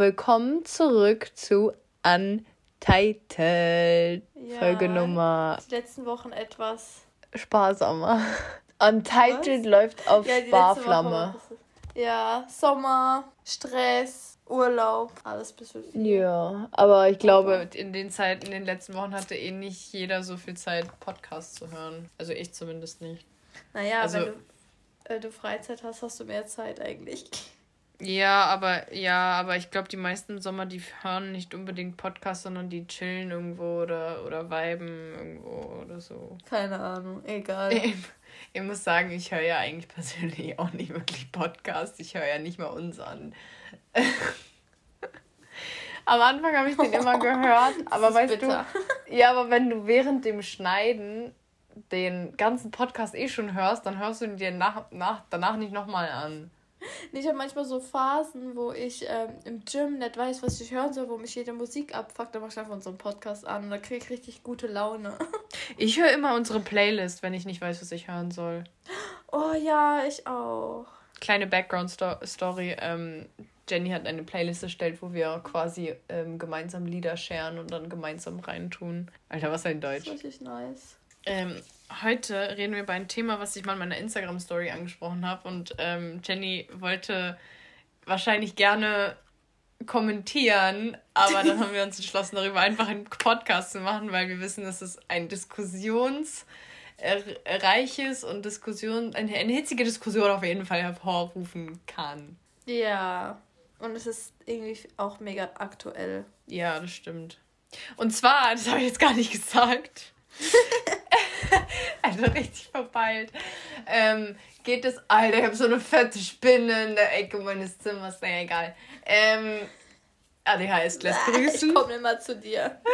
willkommen zurück zu Untitled. Ja, Folge Nummer Die letzten Wochen etwas. sparsamer. Untitled läuft auf Ja, Sparflamme. Ja, Sommer, Stress, Urlaub, alles bis Ja, aber ich glaube, in den Zeiten, in den letzten Wochen hatte eh nicht jeder so viel Zeit, Podcasts zu hören. Also ich zumindest nicht. Naja, Also- wenn du, äh, du Freizeit hast, hast du mehr Zeit eigentlich. Ja, aber ja, aber ich glaube, die meisten Sommer, die hören nicht unbedingt Podcasts, sondern die chillen irgendwo oder, oder viben irgendwo oder so. Keine Ahnung, egal. Ich, ich muss sagen, ich höre ja eigentlich persönlich auch nicht wirklich Podcasts. Ich höre ja nicht mal uns an. Am Anfang habe ich den immer gehört, aber weißt bitter. du, ja, aber wenn du während dem Schneiden den ganzen Podcast eh schon hörst, dann hörst du ihn dir nach, nach, danach nicht nochmal an. Ich habe manchmal so Phasen, wo ich ähm, im Gym nicht weiß, was ich hören soll, wo mich jede Musik abfuckt, dann mache ich einfach unseren Podcast an und da kriege ich richtig gute Laune. Ich höre immer unsere Playlist, wenn ich nicht weiß, was ich hören soll. Oh ja, ich auch. Kleine Background-Story. Ähm, Jenny hat eine Playlist erstellt, wo wir quasi ähm, gemeinsam Lieder scheren und dann gemeinsam reintun. Alter, was ein Das Deutsch. ist richtig nice. Ähm, heute reden wir über ein Thema, was ich mal in meiner Instagram-Story angesprochen habe. Und ähm, Jenny wollte wahrscheinlich gerne kommentieren, aber dann haben wir uns entschlossen, darüber einfach einen Podcast zu machen, weil wir wissen, dass es ein diskussionsreiches und Diskussion, eine, eine hitzige Diskussion auf jeden Fall hervorrufen kann. Ja. Und es ist irgendwie auch mega aktuell. Ja, das stimmt. Und zwar, das habe ich jetzt gar nicht gesagt. also richtig verpeilt. Ähm, geht es, Alter, ich habe so eine fette Spinne in der Ecke meines Zimmers. Naja, egal. Ähm, ADHS lässt grüßen. Ich komme immer zu dir.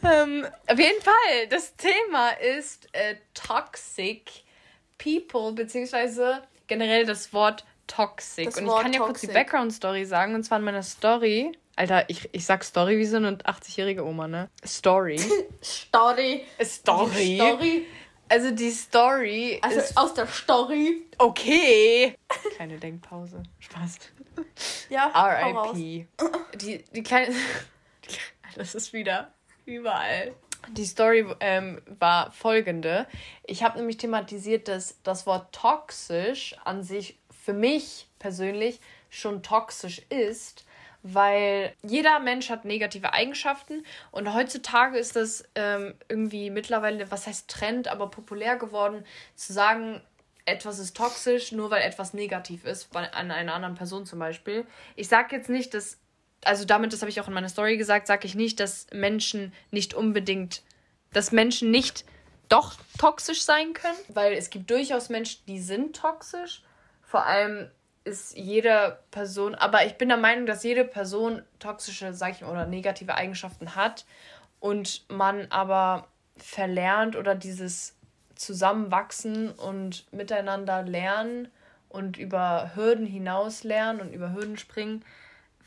Ähm, auf jeden Fall, das Thema ist äh, Toxic People, beziehungsweise generell das Wort Toxic. Das und Wort ich kann ja kurz die. Background-Story sagen. Und zwar in meiner Story. Alter, ich, ich sag Story wie so eine 80-jährige Oma, ne? Story. Story. Story. Story. Also die Story Also ist aus der Story. okay. Kleine Denkpause. Spaß. Ja. R.I.P. Die, die kleine. Das ist wieder überall. Die Story ähm, war folgende. Ich habe nämlich thematisiert, dass das Wort toxisch an sich für mich persönlich schon toxisch ist, weil jeder Mensch hat negative Eigenschaften und heutzutage ist das ähm, irgendwie mittlerweile, was heißt Trend, aber populär geworden, zu sagen, etwas ist toxisch, nur weil etwas negativ ist, bei, an einer anderen Person zum Beispiel. Ich sage jetzt nicht, dass, also damit, das habe ich auch in meiner Story gesagt, sage ich nicht, dass Menschen nicht unbedingt, dass Menschen nicht doch toxisch sein können, weil es gibt durchaus Menschen, die sind toxisch. Vor allem ist jede Person, aber ich bin der Meinung, dass jede Person toxische, sag ich mal, oder negative Eigenschaften hat und man aber verlernt oder dieses Zusammenwachsen und miteinander lernen und über Hürden hinaus lernen und über Hürden springen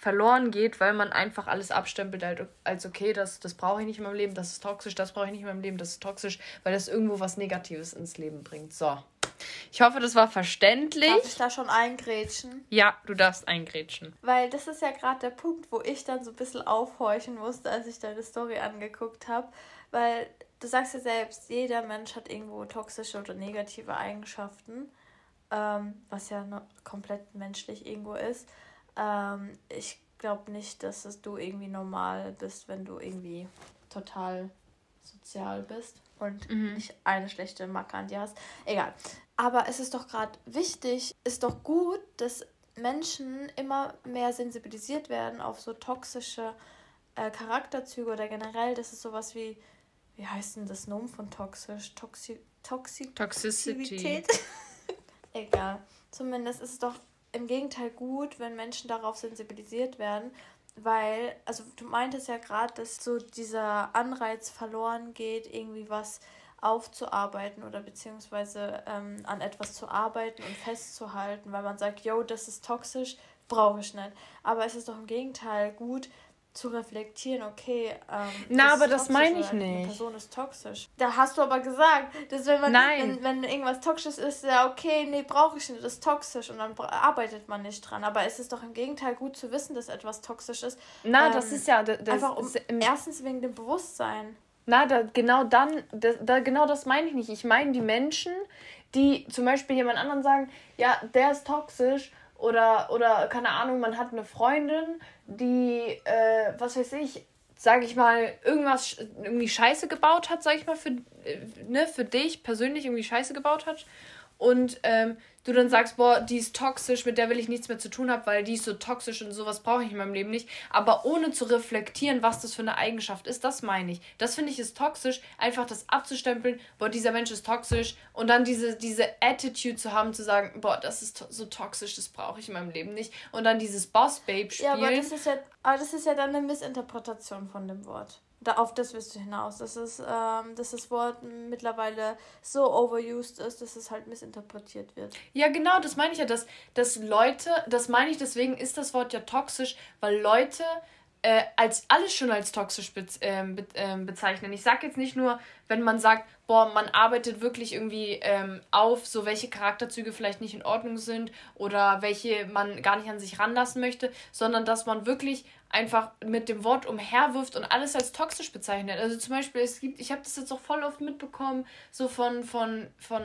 verloren geht, weil man einfach alles abstempelt als- okay, das, das brauche ich nicht in meinem Leben, das ist toxisch, das brauche ich nicht in meinem Leben, das ist toxisch, weil das irgendwo was Negatives ins Leben bringt. So. Ich hoffe, das war verständlich. Darf ich da schon eingrätschen? Ja, du darfst eingrätschen. Weil das ist ja gerade der Punkt, wo ich dann so ein bisschen aufhorchen musste, als ich deine Story angeguckt habe. Weil du sagst ja selbst, jeder Mensch hat irgendwo toxische oder negative Eigenschaften, ähm, was ja komplett menschlich irgendwo ist. Ähm, ich glaube nicht, dass es du irgendwie normal bist, wenn du irgendwie total sozial bist und nicht eine schlechte Macke an dir hast. Egal. Aber es ist doch gerade wichtig, ist doch gut, dass Menschen immer mehr sensibilisiert werden auf so toxische äh, Charakterzüge oder generell, das ist sowas wie, wie heißt denn das Nomen von toxisch? Toxi Toxi Toxicity. Egal. Zumindest ist es doch im Gegenteil gut, wenn Menschen darauf sensibilisiert werden, weil, also du meintest ja gerade, dass so dieser Anreiz verloren geht, irgendwie was aufzuarbeiten oder beziehungsweise ähm, an etwas zu arbeiten und festzuhalten, weil man sagt, yo, das ist toxisch, brauche ich nicht. Aber es ist doch im Gegenteil gut, zu reflektieren, okay, ähm, Na, aber das meine ich nicht. Eine Person ist toxisch. Da hast du aber gesagt, dass wenn man Nein. Wenn, wenn irgendwas toxisch ist, ja okay, nee, brauche ich nicht, das ist toxisch und dann arbeitet man nicht dran. Aber es ist doch im Gegenteil gut zu wissen, dass etwas toxisch ist. Na, ähm, das ist ja das, einfach um, erstens wegen dem Bewusstsein. Na, da, genau dann, das, da, genau das meine ich nicht. Ich meine die Menschen, die zum Beispiel jemand anderen sagen, ja, der ist toxisch oder, oder keine Ahnung, man hat eine Freundin, die, äh, was weiß ich, sage ich mal, irgendwas irgendwie Scheiße gebaut hat, sage ich mal, für, äh, ne, für dich persönlich irgendwie Scheiße gebaut hat. Und ähm, du dann sagst, boah, die ist toxisch, mit der will ich nichts mehr zu tun haben, weil die ist so toxisch und sowas brauche ich in meinem Leben nicht. Aber ohne zu reflektieren, was das für eine Eigenschaft ist, das meine ich. Das finde ich ist toxisch, einfach das abzustempeln, boah, dieser Mensch ist toxisch und dann diese, diese Attitude zu haben, zu sagen, boah, das ist so toxisch, das brauche ich in meinem Leben nicht. Und dann dieses Boss-Babe spielen. Ja, aber das ist ja, aber das ist ja dann eine Missinterpretation von dem Wort. Da, auf das wirst du hinaus, dass, es, ähm, dass das Wort mittlerweile so overused ist, dass es halt missinterpretiert wird. Ja, genau, das meine ich ja, dass, dass Leute, das meine ich, deswegen ist das Wort ja toxisch, weil Leute äh, als alles schon als toxisch be äh, be äh, bezeichnen. Ich sage jetzt nicht nur, wenn man sagt, boah, man arbeitet wirklich irgendwie ähm, auf, so welche Charakterzüge vielleicht nicht in Ordnung sind oder welche man gar nicht an sich ranlassen möchte, sondern dass man wirklich einfach mit dem Wort umherwirft und alles als toxisch bezeichnet. Also zum Beispiel, es gibt, ich habe das jetzt auch voll oft mitbekommen, so von, von, von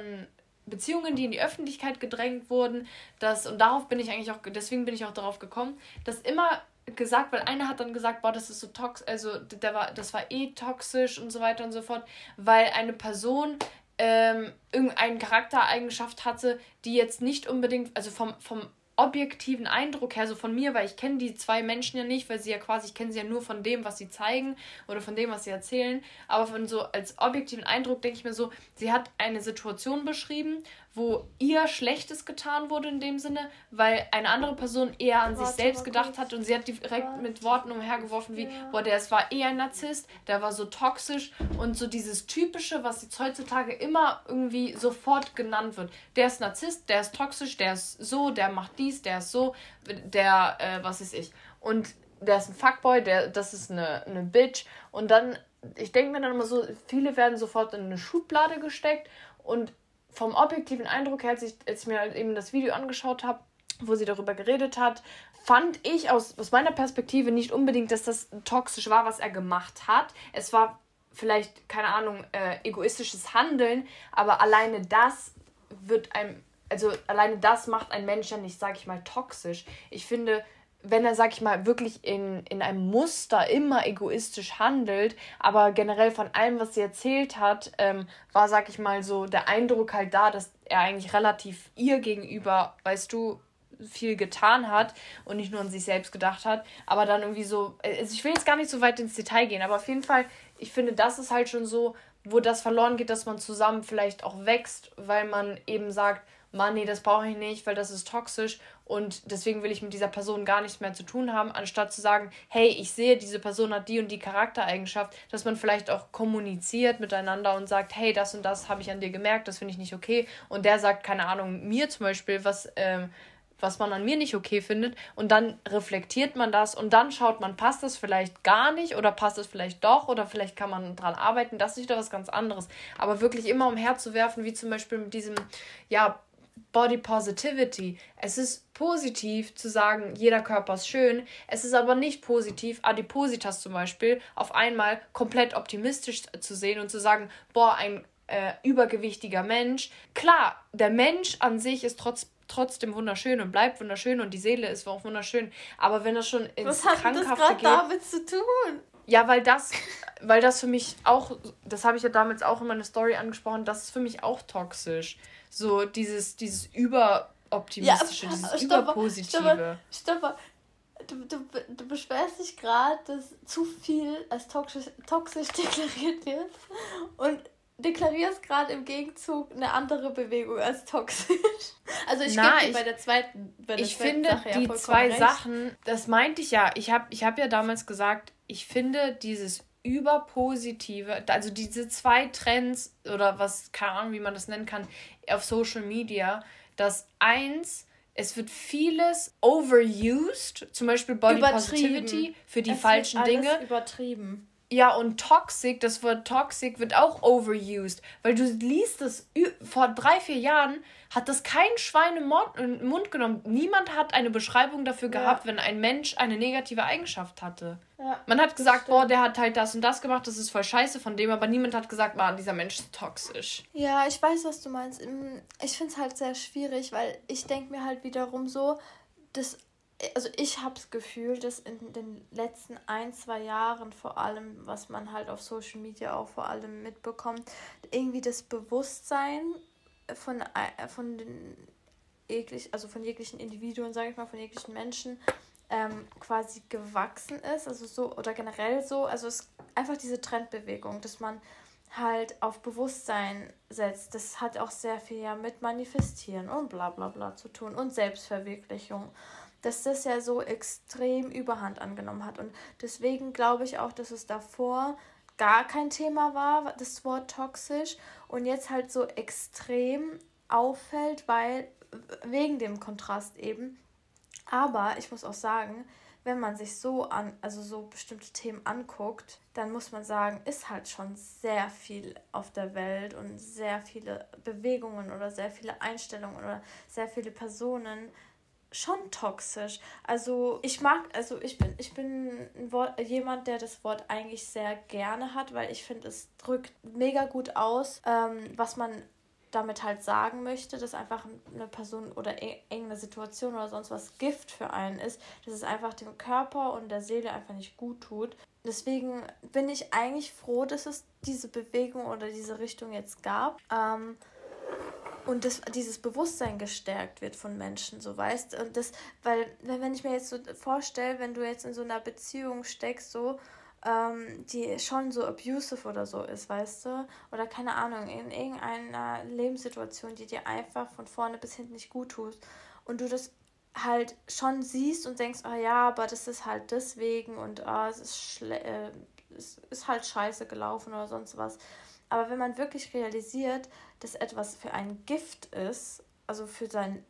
Beziehungen, die in die Öffentlichkeit gedrängt wurden, dass, und darauf bin ich eigentlich auch, deswegen bin ich auch darauf gekommen, dass immer gesagt, weil einer hat dann gesagt, boah, das ist so toxisch, also der war, das war eh toxisch und so weiter und so fort, weil eine Person ähm, irgendeine Charaktereigenschaft hatte, die jetzt nicht unbedingt, also vom, vom objektiven Eindruck her, so von mir, weil ich kenne die zwei Menschen ja nicht, weil sie ja quasi, ich kenne sie ja nur von dem, was sie zeigen oder von dem, was sie erzählen. Aber von so als objektiven Eindruck denke ich mir so, sie hat eine Situation beschrieben, wo ihr Schlechtes getan wurde in dem Sinne, weil eine andere Person eher an Warte, sich selbst gedacht hat und sie hat direkt mit Worten umhergeworfen wie, ja. boah, der war eher ein Narzisst, der war so toxisch und so dieses Typische, was jetzt heutzutage immer irgendwie sofort genannt wird. Der ist Narzisst, der ist toxisch, der ist so, der macht dies, der ist so, der, äh, was ist ich. Und der ist ein Fuckboy, der, das ist eine, eine Bitch. Und dann, ich denke mir dann immer so, viele werden sofort in eine Schublade gesteckt und vom objektiven Eindruck her, als ich, als ich mir halt eben das Video angeschaut habe, wo sie darüber geredet hat, fand ich aus, aus meiner Perspektive nicht unbedingt, dass das toxisch war, was er gemacht hat. Es war vielleicht, keine Ahnung, äh, egoistisches Handeln, aber alleine das wird einem, also alleine das macht ein Mensch ja nicht, sag ich mal, toxisch. Ich finde, wenn er, sag ich mal, wirklich in, in einem Muster immer egoistisch handelt, aber generell von allem, was sie erzählt hat, ähm, war, sag ich mal, so der Eindruck halt da, dass er eigentlich relativ ihr gegenüber, weißt du, viel getan hat und nicht nur an sich selbst gedacht hat, aber dann irgendwie so, also ich will jetzt gar nicht so weit ins Detail gehen, aber auf jeden Fall, ich finde, das ist halt schon so, wo das verloren geht, dass man zusammen vielleicht auch wächst, weil man eben sagt, Mann, nee, das brauche ich nicht, weil das ist toxisch und deswegen will ich mit dieser Person gar nichts mehr zu tun haben, anstatt zu sagen, hey, ich sehe, diese Person hat die und die Charaktereigenschaft, dass man vielleicht auch kommuniziert miteinander und sagt, hey, das und das habe ich an dir gemerkt, das finde ich nicht okay. Und der sagt, keine Ahnung, mir zum Beispiel, was, ähm, was man an mir nicht okay findet. Und dann reflektiert man das und dann schaut man, passt das vielleicht gar nicht oder passt es vielleicht doch oder vielleicht kann man dran arbeiten. Das ist wieder was ganz anderes. Aber wirklich immer umherzuwerfen, wie zum Beispiel mit diesem, ja, Body Positivity. Es ist positiv zu sagen, jeder Körper ist schön. Es ist aber nicht positiv, Adipositas zum Beispiel, auf einmal komplett optimistisch zu sehen und zu sagen, boah, ein äh, übergewichtiger Mensch. Klar, der Mensch an sich ist trotz, trotzdem wunderschön und bleibt wunderschön und die Seele ist auch wunderschön. Aber wenn das schon ins Was hat Krankhafte das geht, damit zu tun? Ja, weil das, weil das für mich auch, das habe ich ja damals auch in meiner Story angesprochen, das ist für mich auch toxisch. So dieses, dieses überoptimistische, ja, dieses stopp, überpositive. Stopp, stopp, Du, du, du beschwerst dich gerade, dass zu viel als toxisch, toxisch deklariert wird und deklarierst gerade im Gegenzug eine andere Bewegung als toxisch. Also ich Na, ich, bei der zweiten, bei der ich finde Sache die ja zwei recht. Sachen, das meinte ich ja. Ich habe ich hab ja damals gesagt, ich finde dieses überpositive, also diese zwei Trends oder was, keine Ahnung, wie man das nennen kann, auf Social Media, dass eins es wird vieles overused, zum Beispiel Body Positivity für die es falschen Dinge. Übertrieben. Ja, und toxic, das Wort toxic wird auch overused, weil du liest es vor drei, vier Jahren hat das kein Schwein im Mund genommen. Niemand hat eine Beschreibung dafür gehabt, ja. wenn ein Mensch eine negative Eigenschaft hatte. Ja, Man hat gesagt, boah, der hat halt das und das gemacht, das ist voll scheiße von dem, aber niemand hat gesagt, man, dieser Mensch ist toxisch. Ja, ich weiß, was du meinst. Ich finde es halt sehr schwierig, weil ich denke mir halt wiederum so, dass also ich habe das Gefühl, dass in den letzten ein, zwei Jahren vor allem, was man halt auf Social Media auch vor allem mitbekommt, irgendwie das Bewusstsein von, äh, von den jeglich, also von jeglichen Individuen, sage ich mal, von jeglichen Menschen ähm, quasi gewachsen ist, also so oder generell so, also es ist einfach diese Trendbewegung, dass man halt auf Bewusstsein setzt. Das hat auch sehr viel ja mit Manifestieren und bla bla bla zu tun und Selbstverwirklichung. Dass das ja so extrem Überhand angenommen hat. Und deswegen glaube ich auch, dass es davor gar kein Thema war, das Wort toxisch, und jetzt halt so extrem auffällt, weil wegen dem Kontrast eben. Aber ich muss auch sagen, wenn man sich so an, also so bestimmte Themen anguckt, dann muss man sagen, ist halt schon sehr viel auf der Welt und sehr viele Bewegungen oder sehr viele Einstellungen oder sehr viele Personen schon toxisch. Also ich mag, also ich bin, ich bin Wort, jemand, der das Wort eigentlich sehr gerne hat, weil ich finde, es drückt mega gut aus, ähm, was man damit halt sagen möchte, dass einfach eine Person oder irgendeine Situation oder sonst was Gift für einen ist, dass es einfach dem Körper und der Seele einfach nicht gut tut. Deswegen bin ich eigentlich froh, dass es diese Bewegung oder diese Richtung jetzt gab. Ähm, und das, dieses Bewusstsein gestärkt wird von Menschen, so weißt? Und das, weil wenn ich mir jetzt so vorstelle, wenn du jetzt in so einer Beziehung steckst, so ähm, die schon so abusive oder so ist, weißt du, oder keine Ahnung, in irgendeiner Lebenssituation, die dir einfach von vorne bis hinten nicht gut tut und du das halt schon siehst und denkst, oh ja, aber das ist halt deswegen und oh, es ist äh, es ist halt scheiße gelaufen oder sonst was aber wenn man wirklich realisiert, dass etwas für ein Gift ist, also für sein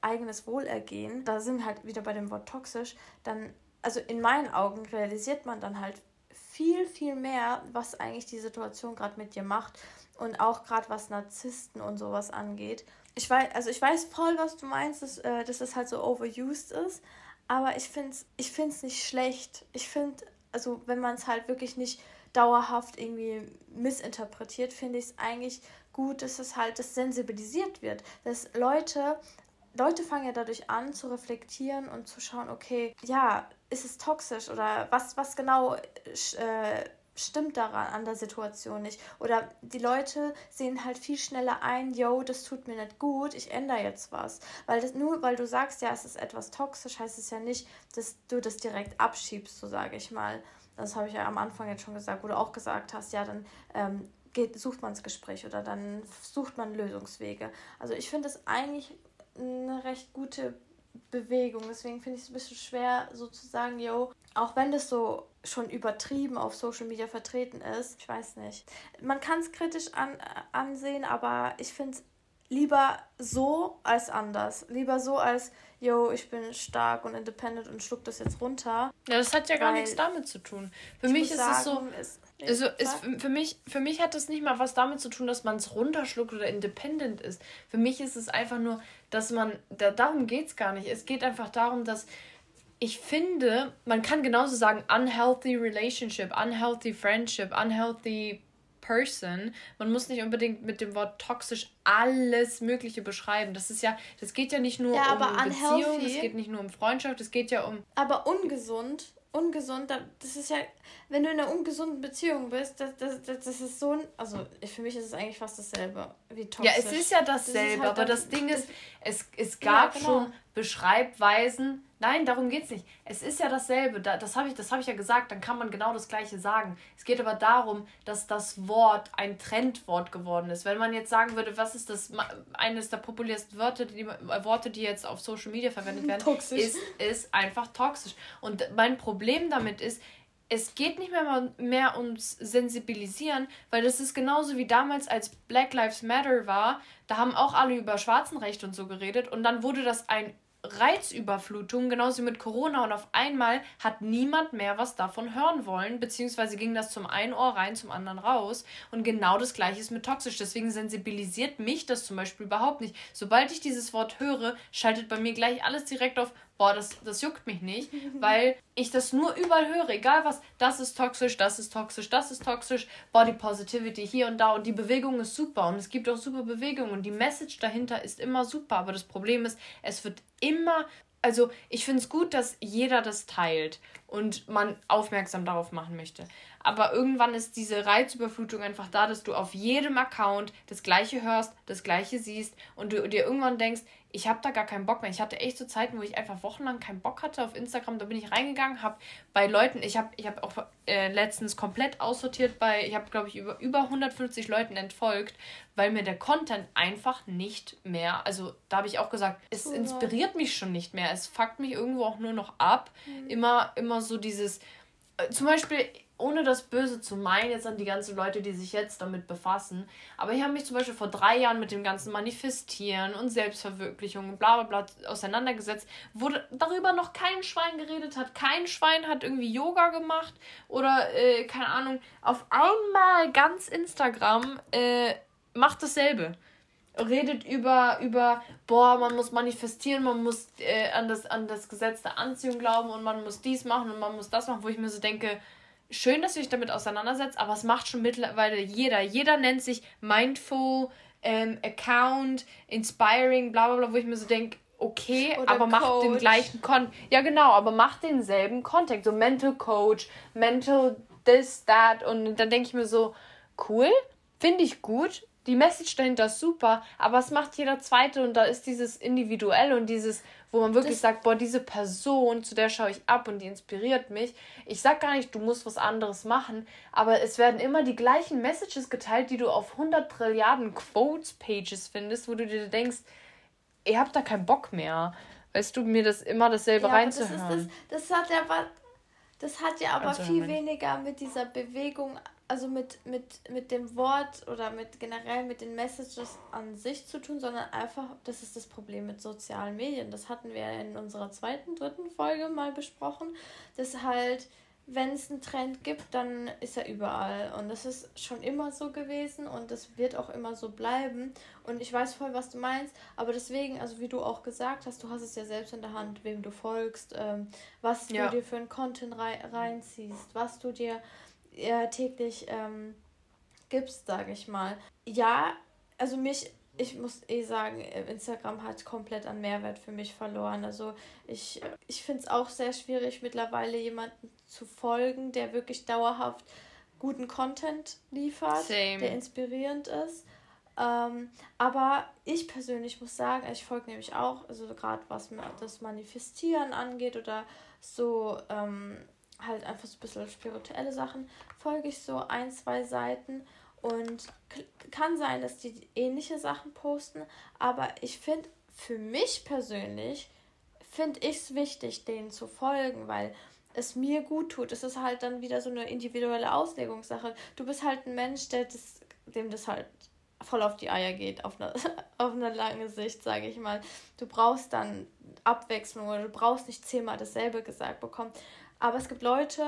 eigenes Wohlergehen, da sind wir halt wieder bei dem Wort toxisch, dann, also in meinen Augen realisiert man dann halt viel, viel mehr, was eigentlich die Situation gerade mit dir macht und auch gerade was Narzissten und sowas angeht. Ich weiß, also ich weiß voll, was du meinst, dass, äh, dass es halt so overused ist, aber ich finde es ich find's nicht schlecht. Ich finde, also wenn man es halt wirklich nicht dauerhaft irgendwie missinterpretiert, finde ich es eigentlich gut, dass es halt das sensibilisiert wird. Dass Leute, Leute fangen ja dadurch an zu reflektieren und zu schauen, okay, ja, ist es toxisch oder was, was genau äh, stimmt daran an der Situation nicht. Oder die Leute sehen halt viel schneller ein, yo, das tut mir nicht gut, ich ändere jetzt was. Weil das nur, weil du sagst, ja, es ist etwas toxisch, heißt es ja nicht, dass du das direkt abschiebst, so sage ich mal das habe ich ja am Anfang jetzt schon gesagt, wo du auch gesagt hast, ja, dann ähm, geht, sucht man das Gespräch oder dann sucht man Lösungswege. Also ich finde es eigentlich eine recht gute Bewegung. Deswegen finde ich es ein bisschen schwer, so zu sagen, yo, auch wenn das so schon übertrieben auf Social Media vertreten ist, ich weiß nicht. Man kann es kritisch an, ansehen, aber ich finde es lieber so als anders. Lieber so als, yo, ich bin stark und independent und schluck das jetzt runter. Ja, das hat ja gar nichts damit zu tun. Für mich ist sagen, es so. Ist, also ist, für, mich, für mich hat das nicht mal was damit zu tun, dass man es runterschluckt oder independent ist. Für mich ist es einfach nur, dass man, da, darum geht es gar nicht. Es geht einfach darum, dass ich finde, man kann genauso sagen, unhealthy relationship, unhealthy friendship, unhealthy person. Man muss nicht unbedingt mit dem Wort toxisch alles Mögliche beschreiben. Das ist ja, das geht ja nicht nur ja, um Beziehung, es geht nicht nur um Freundschaft, es geht ja um. Aber ungesund, ungesund, das ist ja, wenn du in einer ungesunden Beziehung bist, das, das, das, das ist so ein, also für mich ist es eigentlich fast dasselbe wie toxisch. Ja, es ist ja dasselbe, das halt aber das Ding ist, es, es gab ja, genau. schon Beschreibweisen, Nein, darum geht es nicht. Es ist ja dasselbe. Das habe ich, hab ich ja gesagt. Dann kann man genau das Gleiche sagen. Es geht aber darum, dass das Wort ein Trendwort geworden ist. Wenn man jetzt sagen würde, was ist das eines der populärsten Wörter, die, Worte, die jetzt auf Social Media verwendet werden, toxisch. Ist, ist einfach toxisch. Und mein Problem damit ist, es geht nicht mehr, mehr ums Sensibilisieren, weil das ist genauso wie damals, als Black Lives Matter war. Da haben auch alle über Schwarzenrecht und so geredet und dann wurde das ein Reizüberflutung, genauso wie mit Corona. Und auf einmal hat niemand mehr was davon hören wollen, beziehungsweise ging das zum einen Ohr rein, zum anderen raus. Und genau das gleiche ist mit toxisch. Deswegen sensibilisiert mich das zum Beispiel überhaupt nicht. Sobald ich dieses Wort höre, schaltet bei mir gleich alles direkt auf, boah, das, das juckt mich nicht, weil ich das nur überall höre, egal was, das ist toxisch, das ist toxisch, das ist toxisch, Body Positivity hier und da und die Bewegung ist super und es gibt auch super Bewegungen und die Message dahinter ist immer super, aber das Problem ist, es wird immer also ich finde es gut, dass jeder das teilt und man aufmerksam darauf machen möchte. Aber irgendwann ist diese Reizüberflutung einfach da, dass du auf jedem Account das gleiche hörst, das gleiche siehst und du dir irgendwann denkst, ich habe da gar keinen Bock mehr. Ich hatte echt so Zeiten, wo ich einfach wochenlang keinen Bock hatte auf Instagram. Da bin ich reingegangen, habe bei Leuten, ich habe ich hab auch äh, letztens komplett aussortiert bei, ich habe glaube ich über, über 150 Leuten entfolgt, weil mir der Content einfach nicht mehr, also da habe ich auch gesagt, es inspiriert mich schon nicht mehr. Es fuckt mich irgendwo auch nur noch ab. Mhm. Immer, immer so dieses, äh, zum Beispiel, ohne das Böse zu meinen, jetzt an die ganzen Leute, die sich jetzt damit befassen, aber ich habe mich zum Beispiel vor drei Jahren mit dem ganzen Manifestieren und Selbstverwirklichung und bla bla bla auseinandergesetzt, wo darüber noch kein Schwein geredet hat. Kein Schwein hat irgendwie Yoga gemacht oder, äh, keine Ahnung, auf einmal ganz Instagram äh, macht dasselbe redet über, über, boah, man muss manifestieren, man muss äh, an, das, an das Gesetz der Anziehung glauben und man muss dies machen und man muss das machen, wo ich mir so denke, schön, dass du dich damit auseinandersetzt, aber es macht schon mittlerweile jeder. Jeder nennt sich Mindful, ähm, Account, Inspiring, bla bla bla, wo ich mir so denke, okay, Oder aber macht den gleichen Content. Ja, genau, aber macht denselben Content. So Mental Coach, Mental this, that. Und dann denke ich mir so, cool, finde ich gut, die Message dahinter ist super, aber es macht jeder zweite und da ist dieses individuell und dieses, wo man wirklich das sagt, boah, diese Person, zu der schaue ich ab und die inspiriert mich. Ich sag gar nicht, du musst was anderes machen, aber es werden immer die gleichen Messages geteilt, die du auf 100 Trilliarden Quotes Pages findest, wo du dir denkst, ihr habt da keinen Bock mehr. Weißt du, mir das immer dasselbe ja, reinzuhören. Das, ist das, das hat ja aber, das hat ja aber viel weniger mit dieser Bewegung also mit, mit, mit dem Wort oder mit generell mit den Messages an sich zu tun, sondern einfach, das ist das Problem mit sozialen Medien. Das hatten wir in unserer zweiten, dritten Folge mal besprochen, dass halt, wenn es einen Trend gibt, dann ist er überall. Und das ist schon immer so gewesen und das wird auch immer so bleiben. Und ich weiß voll, was du meinst, aber deswegen, also wie du auch gesagt hast, du hast es ja selbst in der Hand, wem du folgst, ähm, was ja. du dir für einen Content rei reinziehst, was du dir äh, täglich ähm, gibst, sage ich mal. Ja, also mich, ich muss eh sagen, Instagram hat komplett an Mehrwert für mich verloren. Also ich, ich finde es auch sehr schwierig, mittlerweile jemanden zu folgen, der wirklich dauerhaft guten Content liefert, Same. der inspirierend ist. Ähm, aber ich persönlich muss sagen, ich folge nämlich auch, also gerade was das Manifestieren angeht oder so ähm, halt einfach so ein bisschen spirituelle Sachen, folge ich so ein, zwei Seiten und kann sein, dass die ähnliche Sachen posten, aber ich finde, für mich persönlich, finde ich es wichtig, denen zu folgen, weil es mir gut tut. Es ist halt dann wieder so eine individuelle Auslegungssache. Du bist halt ein Mensch, der das, dem das halt voll auf die Eier geht, auf eine, auf eine lange Sicht, sage ich mal. Du brauchst dann Abwechslung oder du brauchst nicht zehnmal dasselbe gesagt bekommen. Aber es gibt Leute,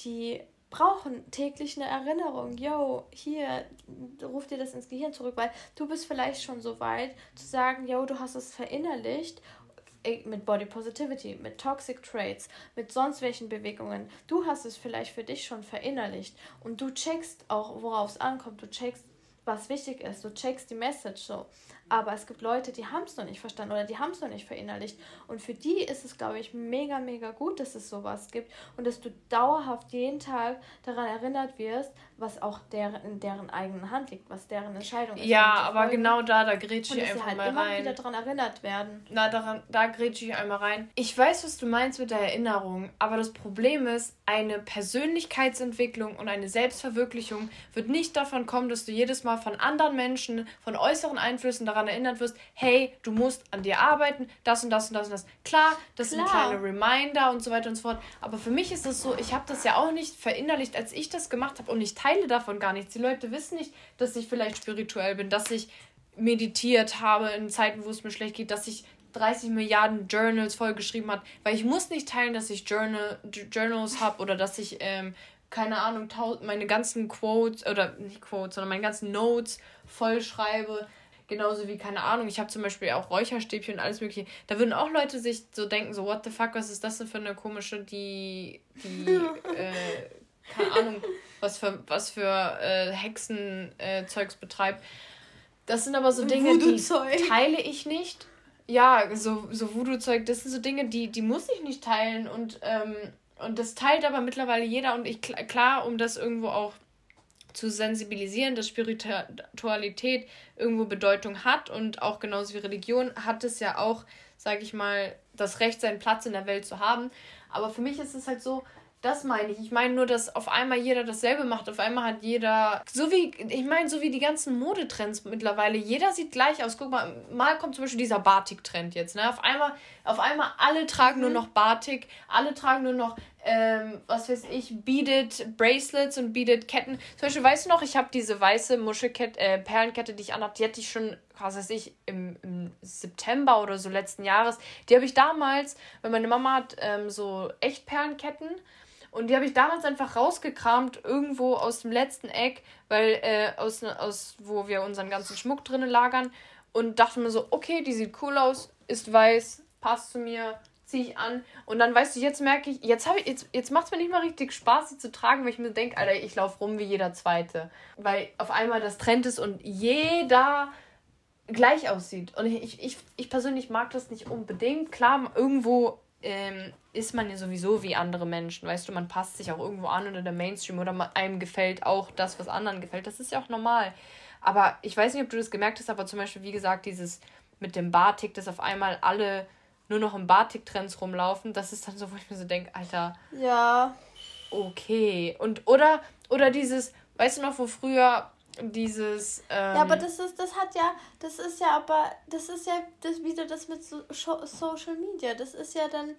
die brauchen täglich eine Erinnerung. Yo, hier, ruf dir das ins Gehirn zurück, weil du bist vielleicht schon so weit zu sagen, yo, du hast es verinnerlicht mit Body Positivity, mit Toxic Traits, mit sonst welchen Bewegungen. Du hast es vielleicht für dich schon verinnerlicht und du checkst auch, worauf es ankommt. Du checkst, was wichtig ist. Du checkst die Message so. Aber es gibt Leute, die haben es noch nicht verstanden oder die haben es noch nicht verinnerlicht. Und für die ist es, glaube ich, mega, mega gut, dass es sowas gibt und dass du dauerhaft jeden Tag daran erinnert wirst, was auch deren, in deren eigenen Hand liegt, was deren Entscheidung ist. Ja, aber folgen. genau da, da grätsche ich einfach halt mal immer rein. wieder daran erinnert werden. Na, daran, da grätsche ich einmal rein. Ich weiß, was du meinst mit der Erinnerung, aber das Problem ist, eine Persönlichkeitsentwicklung und eine Selbstverwirklichung wird nicht davon kommen, dass du jedes Mal von anderen Menschen, von äußeren Einflüssen daran erinnert wirst, hey, du musst an dir arbeiten, das und das und das und das. Klar, das Klar. sind kleine Reminder und so weiter und so fort. Aber für mich ist es so, ich habe das ja auch nicht verinnerlicht, als ich das gemacht habe und ich teile davon gar nichts. Die Leute wissen nicht, dass ich vielleicht spirituell bin, dass ich meditiert habe in Zeiten, wo es mir schlecht geht, dass ich 30 Milliarden Journals vollgeschrieben hat, weil ich muss nicht teilen, dass ich Journal, Journals habe oder dass ich, ähm, keine Ahnung, meine ganzen Quotes oder nicht Quotes, sondern meine ganzen Notes vollschreibe. Genauso wie, keine Ahnung, ich habe zum Beispiel auch Räucherstäbchen und alles mögliche. Da würden auch Leute sich so denken, so, what the fuck, was ist das denn für eine komische, die, die, äh, keine Ahnung, was für, was für äh, Hexenzeugs äh, betreibt. Das sind aber so Dinge, die teile ich nicht. Ja, so, so Voodoo-Zeug, das sind so Dinge, die, die muss ich nicht teilen. Und, ähm, und das teilt aber mittlerweile jeder. Und ich, klar, um das irgendwo auch zu sensibilisieren, dass Spiritualität irgendwo Bedeutung hat und auch genauso wie Religion hat es ja auch, sage ich mal, das Recht, seinen Platz in der Welt zu haben. Aber für mich ist es halt so, das meine ich. Ich meine nur, dass auf einmal jeder dasselbe macht. Auf einmal hat jeder. So wie, ich meine, so wie die ganzen Modetrends mittlerweile. Jeder sieht gleich aus. Guck mal, mal kommt zum Beispiel dieser Batik-Trend jetzt. Ne? Auf einmal, auf einmal alle tragen mhm. nur noch Batik, alle tragen nur noch, ähm, was weiß ich, Beaded Bracelets und Beaded Ketten. Zum Beispiel, weißt du noch, ich habe diese weiße Muschelkette, äh, Perlenkette, die ich anhatte, die hatte ich schon, was weiß ich, im, im September oder so letzten Jahres. Die habe ich damals, weil meine Mama hat ähm, so Echtperlenketten und die habe ich damals einfach rausgekramt, irgendwo aus dem letzten Eck, weil, äh, aus, aus, wo wir unseren ganzen Schmuck drinnen lagern. Und dachte mir so, okay, die sieht cool aus, ist weiß, passt zu mir, ziehe ich an. Und dann weißt du, jetzt merke ich, jetzt jetzt, jetzt macht es mir nicht mal richtig Spaß, sie zu tragen, weil ich mir denke, Alter, ich laufe rum wie jeder Zweite. Weil auf einmal das Trend ist und jeder gleich aussieht. Und ich, ich, ich persönlich mag das nicht unbedingt. Klar, irgendwo ähm, ist man ja sowieso wie andere Menschen. Weißt du, man passt sich auch irgendwo an oder der Mainstream oder einem gefällt auch das, was anderen gefällt. Das ist ja auch normal. Aber ich weiß nicht, ob du das gemerkt hast, aber zum Beispiel, wie gesagt, dieses mit dem Batik, dass auf einmal alle nur noch im Batik-Trends rumlaufen, das ist dann so, wo ich mir so denke, Alter. Ja. Okay. Und oder, oder dieses, weißt du noch, wo früher dieses. Ähm, ja, aber das ist, das hat ja, das ist ja aber, das ist ja das wieder das mit so Social Media. Das ist ja dann,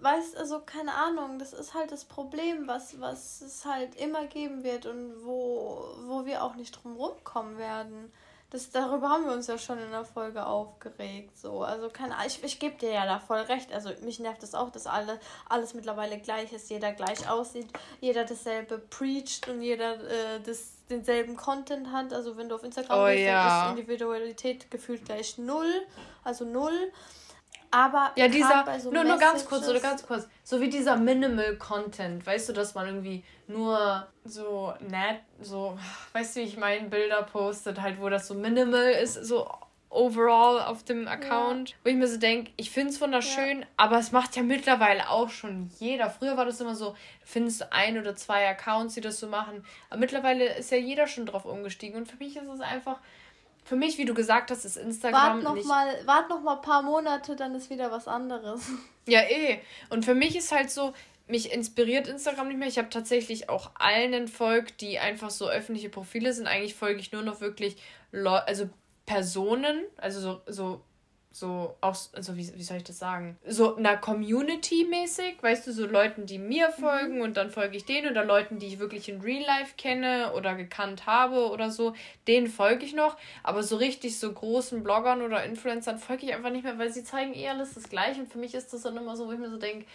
weißt also keine Ahnung, das ist halt das Problem, was, was es halt immer geben wird und wo, wo wir auch nicht drum rumkommen werden. Das, darüber haben wir uns ja schon in der Folge aufgeregt. So. Also keine ich, ich gebe dir ja da voll recht. Also mich nervt das auch, dass alle, alles mittlerweile gleich ist, jeder gleich aussieht, jeder dasselbe preacht und jeder äh, das denselben Content hat. Also wenn du auf Instagram oh, bist, ja. ist Individualität gefühlt gleich null. Also null. Aber ja, dieser, so nur, nur ganz kurz, oder ganz kurz, so wie dieser Minimal Content, weißt du, dass man irgendwie nur so nett, so, weißt du, wie ich meine, Bilder postet, halt, wo das so minimal ist, so overall auf dem Account, ja. wo ich mir so denke, ich finde es wunderschön, ja. aber es macht ja mittlerweile auch schon jeder. Früher war das immer so, du findest ein oder zwei Accounts, die das so machen, aber mittlerweile ist ja jeder schon drauf umgestiegen und für mich ist es einfach, für mich, wie du gesagt hast, ist Instagram wart noch nicht... Mal, wart noch mal ein paar Monate, dann ist wieder was anderes. Ja, eh. Und für mich ist halt so, mich inspiriert Instagram nicht mehr. Ich habe tatsächlich auch allen entfolgt, die einfach so öffentliche Profile sind. Eigentlich folge ich nur noch wirklich Le also Personen, also so, so, so auch, also wie, wie soll ich das sagen? So einer Community mäßig, weißt du, so Leuten, die mir mhm. folgen mhm. und dann folge ich denen oder Leuten, die ich wirklich in Real Life kenne oder gekannt habe oder so, denen folge ich noch. Aber so richtig so großen Bloggern oder Influencern folge ich einfach nicht mehr, weil sie zeigen eh alles das Gleiche und für mich ist das dann immer so, wo ich mir so denke,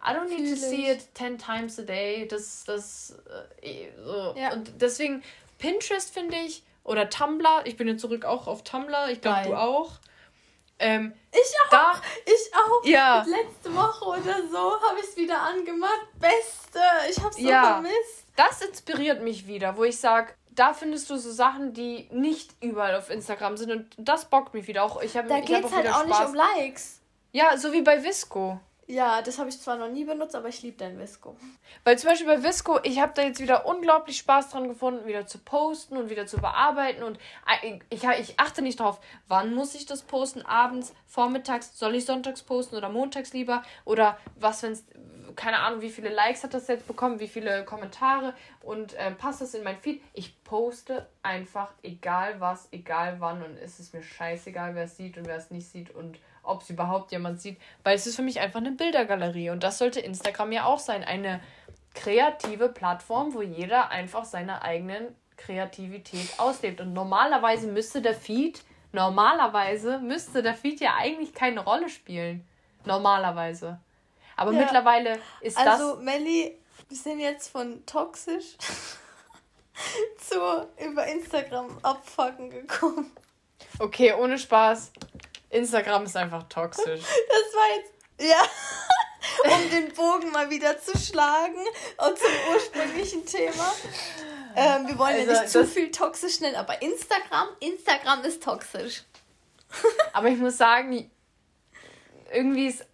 I don't need to see it ten times a day. Das, das, äh, so. Ja. Und deswegen, Pinterest finde ich, oder Tumblr, ich bin jetzt zurück auch auf Tumblr, ich glaube du auch. Ähm, ich auch. Da, ich auch. Ja. Letzte Woche oder so habe ich es wieder angemacht. Beste. Ich habe es so ja, vermisst. Das inspiriert mich wieder, wo ich sage, da findest du so Sachen, die nicht überall auf Instagram sind und das bockt mich wieder auch. Ich hab, da geht es halt auch Spaß. nicht um Likes. Ja, so wie bei Visco. Ja, das habe ich zwar noch nie benutzt, aber ich liebe dein Visco. Weil zum Beispiel bei Visco, ich habe da jetzt wieder unglaublich Spaß dran gefunden, wieder zu posten und wieder zu bearbeiten. Und ich, ich achte nicht drauf, wann muss ich das posten? Abends, vormittags, soll ich sonntags posten oder montags lieber? Oder was, wenn es, keine Ahnung, wie viele Likes hat das jetzt bekommen, wie viele Kommentare und äh, passt das in mein Feed? Ich poste einfach, egal was, egal wann und es ist mir scheißegal, wer es sieht und wer es nicht sieht und ob es überhaupt jemand sieht, weil es ist für mich einfach eine Bildergalerie und das sollte Instagram ja auch sein, eine kreative Plattform, wo jeder einfach seine eigenen Kreativität auslebt und normalerweise müsste der Feed Normalerweise müsste der Feed ja eigentlich keine Rolle spielen. Normalerweise. Aber Ja. mittlerweile ist Also, das. Melli, wir sind jetzt von toxisch zu über Instagram abfucken gekommen. Okay, ohne Spaß. Instagram ist einfach toxisch. Das war jetzt, ja, um den Bogen mal wieder zu schlagen und zum ursprünglichen Thema. Ähm, wir wollen Also, ja nicht zu viel toxisch nennen, aber Instagram, Instagram ist toxisch. Aber ich muss sagen, irgendwie ist,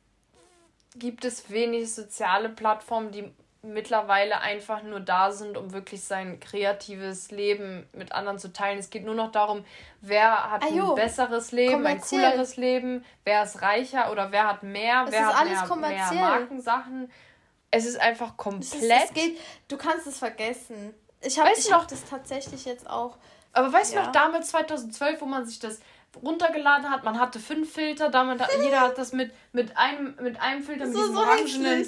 gibt es wenig soziale Plattformen, die mittlerweile einfach nur da sind, um wirklich sein kreatives Leben mit anderen zu teilen. Es geht nur noch darum, wer hat Ah, jo. ein besseres Leben, ein cooleres Leben, wer ist reicher oder wer hat mehr, Es wer ist hat alles mehr, mehr kommerziell. Markensachen. Es ist einfach Es, komplett. ist, es geht, du kannst es vergessen. Ich habe du hab das tatsächlich jetzt auch. Aber weißt du Ja. noch, damals 2012, wo man sich das runtergeladen hat, man hatte fünf Filter, damit jeder hat das mit, mit, einem, mit einem Filter, mit diesem so orangenen,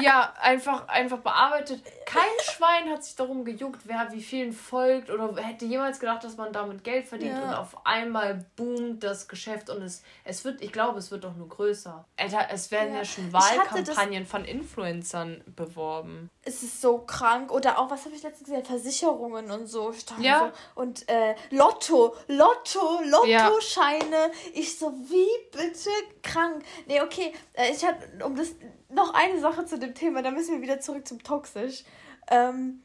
ja, einfach, einfach bearbeitet. Kein Schwein hat sich darum gejuckt, wer wie vielen folgt oder hätte jemals gedacht, dass man damit Geld verdient Ja. und auf einmal boomt das Geschäft und es, es wird, ich glaube, es wird doch nur größer. Alter, es werden ja, Ja. schon Wahlkampagnen von Influencern beworben. Es ist so krank. Oder auch, was habe ich letztens gesehen? Versicherungen und so. Ja. So, und äh, Lotto, Lotto, Ja. Lottoscheine. Ich so, wie bitte krank? Nee, okay. Äh, ich hatte, um das, noch eine Sache zu dem Thema, da müssen wir wieder zurück zum Toxisch. Ähm,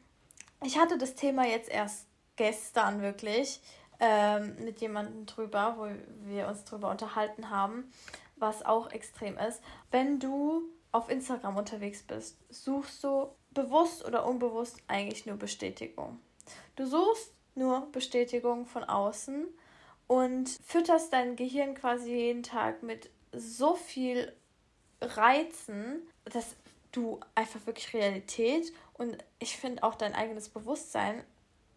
ich hatte das Thema jetzt erst gestern wirklich ähm, mit jemandem drüber, wo wir uns drüber unterhalten haben, was auch extrem ist. Wenn du auf Instagram unterwegs bist, suchst du bewusst oder unbewusst eigentlich nur Bestätigung. Du suchst nur Bestätigung von außen und fütterst dein Gehirn quasi jeden Tag mit so viel Reizen, dass du einfach wirklich Realität und ich finde auch dein eigenes Bewusstsein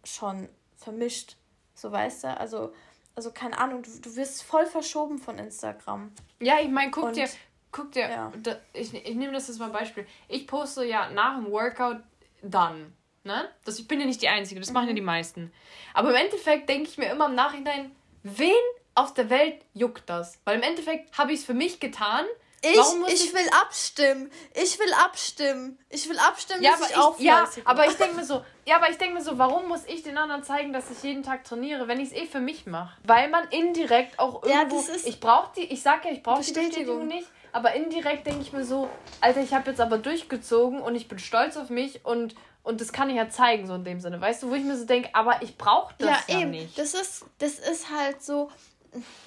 schon vermischt. So weißt du, also, also keine Ahnung, du, du wirst voll verschoben von Instagram. Ja, ich meine, guck Und- dir, guck dir, ja. da, ich, ich nehme das jetzt mal Beispiel. Ich poste ja nach dem Workout dann. Ne? Das, ich bin ja nicht die Einzige, das machen Mhm. ja die meisten. Aber im Endeffekt denke ich mir immer im Nachhinein, wen auf der Welt juckt das? Weil im Endeffekt habe ich es für mich getan. Ich, muss ich will abstimmen. Ich will abstimmen. Ich will abstimmen, Ja, dass aber ich auch ich, ja, aber ich denke mir so, ja, aber ich denke mir so, warum muss ich den anderen zeigen, dass ich jeden Tag trainiere, wenn ich es eh für mich mache? Weil man indirekt auch Ja, irgendwo, das ist- ich brauche die, ich sag ja, ich brauche die. Bestätigung nicht, aber indirekt denke ich mir so, Alter, ich habe jetzt aber durchgezogen und ich bin stolz auf mich und und das kann ich ja zeigen so in dem Sinne, weißt du, wo ich mir so denke, aber ich brauche das ja, ja, eben. nicht. Das ist, das ist halt so.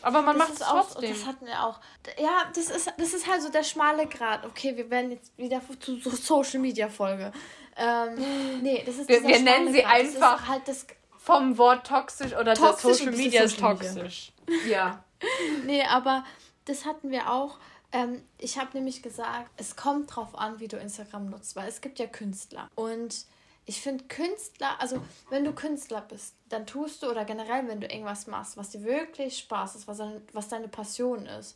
aber man das macht es auch, trotzdem. Das hatten wir auch. Ja, das ist, das ist halt so der schmale Grad. Okay, wir werden jetzt wieder zu so Social Media Folge. Ähm, nee, das ist Wir- wir nennen sie Grat. Das einfach halt das. Vom Wort toxisch oder Toxisch das Social Media ist Social Media. toxisch. Ja. Nee, aber das hatten wir auch. Ähm, ich habe nämlich gesagt, es kommt drauf an, wie du Instagram nutzt, weil es gibt ja Künstler. Und ich finde Künstler, also wenn du Künstler bist, dann tust du oder generell, wenn du irgendwas machst, was dir wirklich Spaß ist, was, dein, was deine Passion ist,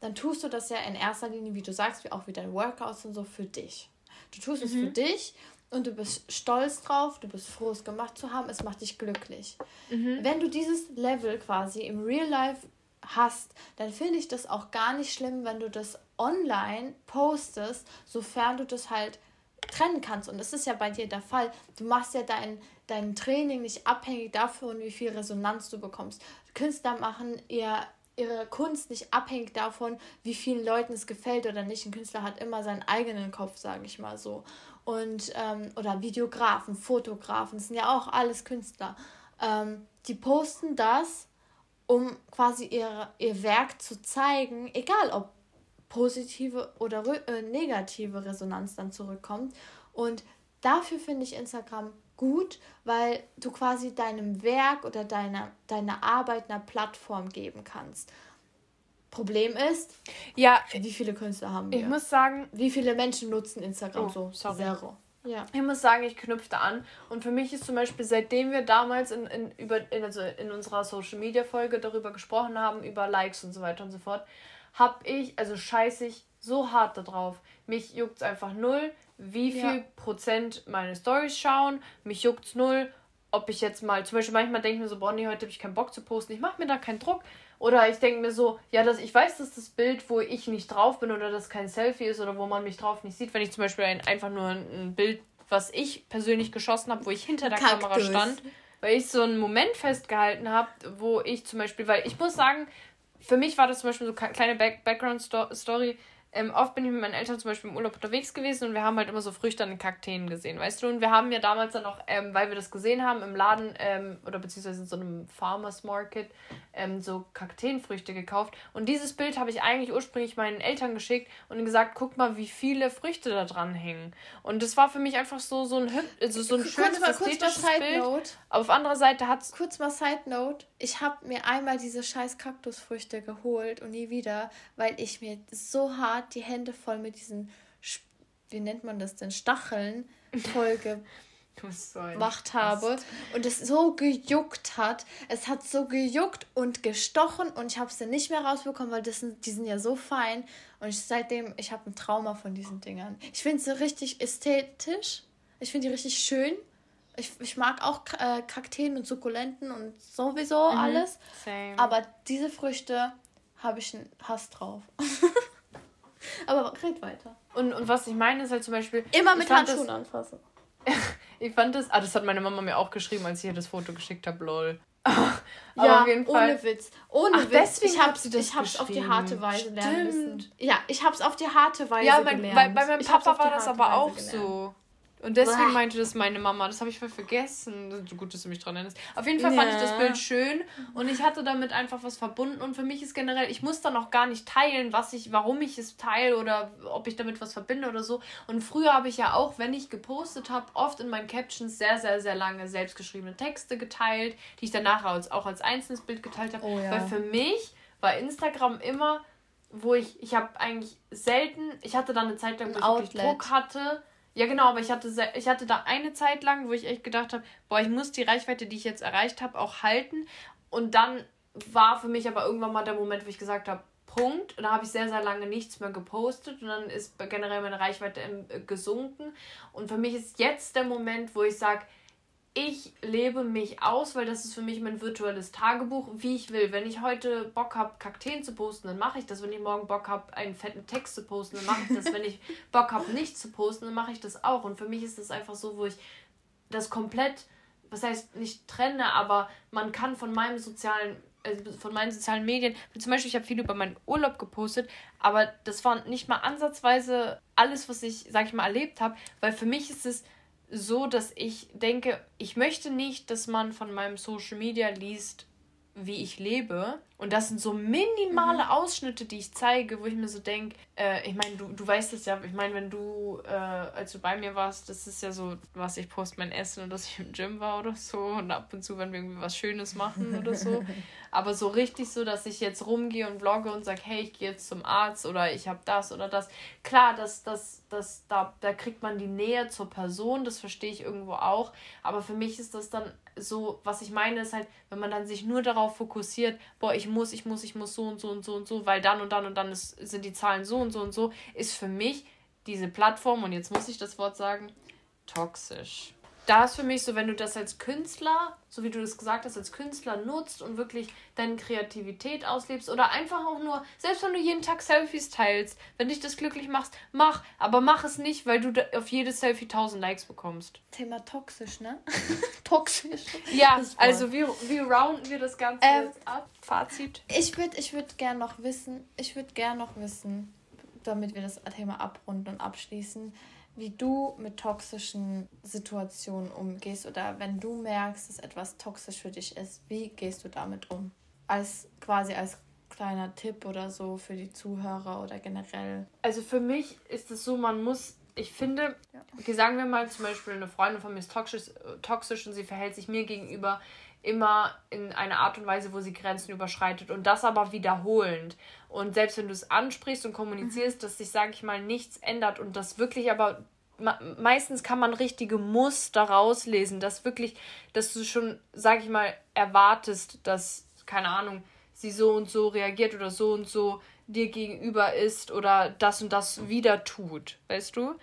dann tust du das ja in erster Linie, wie du sagst, wie auch wie deine Workouts und so, für dich. Du tust es für dich und du bist stolz drauf, du bist froh, es gemacht zu haben, es macht dich glücklich. Wenn du dieses Level quasi im Real Life hast, dann finde ich das auch gar nicht schlimm, wenn du das online postest, sofern du das halt trennen kannst. Und das ist ja bei dir der Fall. Du machst ja dein, dein Training nicht abhängig davon, wie viel Resonanz du bekommst. Künstler machen ihr, ihre Kunst nicht abhängig davon, wie vielen Leuten es gefällt oder nicht. Ein Künstler hat immer seinen eigenen Kopf, sage ich mal so. Und, ähm, oder Videografen, Fotografen, das sind ja auch alles Künstler. Ähm, die posten das, um quasi ihr, ihr Werk zu zeigen, egal ob positive oder äh, negative Resonanz dann zurückkommt. Und dafür finde ich Instagram gut, weil du quasi deinem Werk oder deiner, deiner Arbeit einer Plattform geben kannst. Problem ist, Ja, wie viele Künstler haben wir? ich muss sagen, wie viele Menschen nutzen Instagram Oh, so? sorry. Zero. Ja. Ich muss sagen, ich knüpfe da an. Und für mich ist zum Beispiel, seitdem wir damals in, in, über, in, also in unserer Social Media Folge darüber gesprochen haben, über Likes und so weiter und so fort, habe ich, also scheiße ich so hart darauf. Mich juckt es einfach null, wie viel Ja. Prozent meine Stories schauen. Mich juckt es null, ob ich jetzt mal, zum Beispiel manchmal denke ich mir so, Bonnie, heute habe ich keinen Bock zu posten, ich mache mir da keinen Druck. Oder ich denke mir so, ja, dass ich weiß, dass das Bild, wo ich nicht drauf bin oder das kein Selfie ist oder wo man mich drauf nicht sieht, wenn ich zum Beispiel ein, einfach nur ein Bild, was ich persönlich geschossen habe, wo ich hinter der Kaktus. Kamera stand, weil ich so einen Moment festgehalten habe, wo ich zum Beispiel, weil ich muss sagen, für mich war das zum Beispiel so eine kleine Back Background-Story. Ähm, oft bin ich mit meinen Eltern zum Beispiel im Urlaub unterwegs gewesen und wir haben halt immer so Früchte an den Kakteen gesehen, weißt du? Und wir haben ja damals dann auch, ähm, weil wir das gesehen haben, im Laden ähm, oder beziehungsweise in so einem Farmers Market ähm, so Kakteenfrüchte gekauft. Und dieses Bild habe ich eigentlich ursprünglich meinen Eltern geschickt und gesagt, guck mal, wie viele Früchte da dran hängen. Und das war für mich einfach so, so ein, also so ein schönes, mal, ästhetisches Bild. Aber auf anderer Seite hat es... Kurz mal Side Note. Ich habe mir einmal diese scheiß Kaktusfrüchte geholt und nie wieder, weil ich mir so hart hat die Hände voll mit diesen, wie nennt man das denn, Stacheln voll gemacht habe und es so gejuckt hat. Es hat so gejuckt und gestochen und ich habe es dann nicht mehr rausbekommen, weil das sind, die sind ja so fein und ich, seitdem, ich habe ein Trauma von diesen Dingern. Ich finde sie richtig ästhetisch. Ich finde die richtig schön. Ich, ich mag auch äh, Kakteen und Sukkulenten und sowieso mhm, alles. Same. Aber diese Früchte habe ich einen Hass drauf. Aber red weiter. Und, und was ich meine, ist halt zum Beispiel. Immer mit Handschuhen das, anfassen. ich fand das. Ah, das hat meine Mama mir auch geschrieben, als ich ihr das Foto geschickt habe, lol. Aber ja, auf jeden Fall. ohne Witz. Ohne Ach, Witz. Ich hab's, ich hab's auf die harte Weise lernen müssen. Ja, ich hab's auf die harte Weise ja, mein, gelernt. Bei, bei meinem Papa war das aber auch gelernt. so. Und deswegen Boah. meinte das meine Mama. Das habe ich voll vergessen. So gut, dass du mich dran erinnerst. Auf jeden Fall ja. fand ich das Bild schön und ich hatte damit einfach was verbunden. Und für mich ist generell, ich muss dann auch gar nicht teilen, was ich, warum ich es teile oder ob ich damit was verbinde oder so. Und früher habe ich ja auch, wenn ich gepostet habe, oft in meinen Captions sehr, sehr, sehr lange selbstgeschriebene Texte geteilt, die ich danach auch als einzelnes Bild geteilt habe. Oh, ja. Weil für mich war Instagram immer, wo ich, ich habe eigentlich selten, ich hatte dann eine Zeit lang, wo ich Druck hatte ja, genau, aber ich hatte, ich hatte da eine Zeit lang, wo ich echt gedacht habe, boah, ich muss die Reichweite, die ich jetzt erreicht habe, auch halten. Und dann war für mich aber irgendwann mal der Moment, wo ich gesagt habe, Punkt. Und da habe ich sehr, sehr lange nichts mehr gepostet und dann ist generell meine Reichweite äh, gesunken. Und für mich ist jetzt der Moment, wo ich sage, ich lebe mich aus, weil das ist für mich mein virtuelles Tagebuch, wie ich will. Wenn ich heute Bock habe, Kakteen zu posten, dann mache ich das. Wenn ich morgen Bock habe, einen fetten Text zu posten, dann mache ich das. Wenn ich Bock habe, nichts zu posten, dann mache ich das auch. Und für mich ist das einfach so, wo ich das komplett, was heißt nicht trenne, aber man kann von meinem sozialen also von meinen sozialen Medien, zum Beispiel, ich habe viel über meinen Urlaub gepostet, aber das war nicht mal ansatzweise alles, was ich, sag ich mal, erlebt habe, weil für mich ist es so, dass ich denke, ich möchte nicht, dass man von meinem Social Media liest, wie ich lebe. Und das sind so minimale mhm. Ausschnitte, die ich zeige, wo ich mir so denke, äh, ich meine, du, du weißt es ja, ich meine, wenn du, äh, als du bei mir warst, das ist ja so, was ich poste mein Essen und dass ich im Gym war oder so und ab und zu, wenn wir irgendwie was Schönes machen oder so. Aber so richtig so, dass ich jetzt rumgehe und vlogge und sage, hey, ich gehe jetzt zum Arzt oder ich habe das oder das. Klar, das, das, das, da, da kriegt man die Nähe zur Person, das verstehe ich irgendwo auch. Aber für mich ist das dann so, was ich meine, ist halt, wenn man dann sich nur darauf fokussiert, boah, ich muss, ich muss, ich muss so und so und so und so, weil dann und dann und dann ist, sind die Zahlen so und so und so, ist für mich diese Plattform, und jetzt muss ich das Wort sagen, toxisch da ist für mich so, wenn du das als Künstler, so wie du das gesagt hast, als Künstler nutzt und wirklich deine Kreativität auslebst oder einfach auch nur, selbst wenn du jeden Tag Selfies teilst, wenn dich das glücklich machst, mach, aber mach es nicht, weil du auf jedes Selfie 1000 Likes bekommst. Thema toxisch, ne? toxisch. Ja, also wie, wie rounden wir das Ganze ähm, jetzt ab? Fazit. Ich würde ich würd gern noch wissen, ich würde gern noch wissen, damit wir das Thema abrunden und abschließen, wie du mit toxischen Situationen umgehst oder wenn du merkst, dass etwas toxisch für dich ist, wie gehst du damit um? Als quasi als kleiner Tipp oder so für die Zuhörer oder generell. Also für mich ist es so, man muss, ich finde, okay, sagen wir mal zum Beispiel, eine Freundin von mir ist toxisch, toxisch und sie verhält sich mir gegenüber immer in einer Art und Weise, wo sie Grenzen überschreitet und das aber wiederholend. Und selbst wenn du es ansprichst und kommunizierst, mhm. dass sich, sage ich mal, nichts ändert und das wirklich aber meistens kann man richtige Muster rauslesen, dass wirklich, dass du schon, sag ich mal, erwartest, dass, keine Ahnung, sie so und so reagiert oder so und so dir gegenüber ist oder das und das wieder tut, weißt du?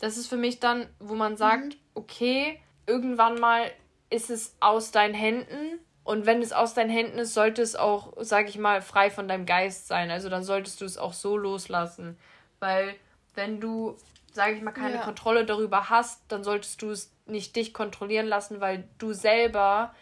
Das ist für mich dann, wo man sagt, mhm. okay, irgendwann mal ist es aus deinen Händen. Und wenn es aus deinen Händen ist, sollte es auch, sag ich mal, frei von deinem Geist sein. Also dann solltest du es auch so loslassen. Weil wenn du, sag ich mal, keine ja. Kontrolle darüber hast, dann solltest du es nicht dich kontrollieren lassen, weil du selber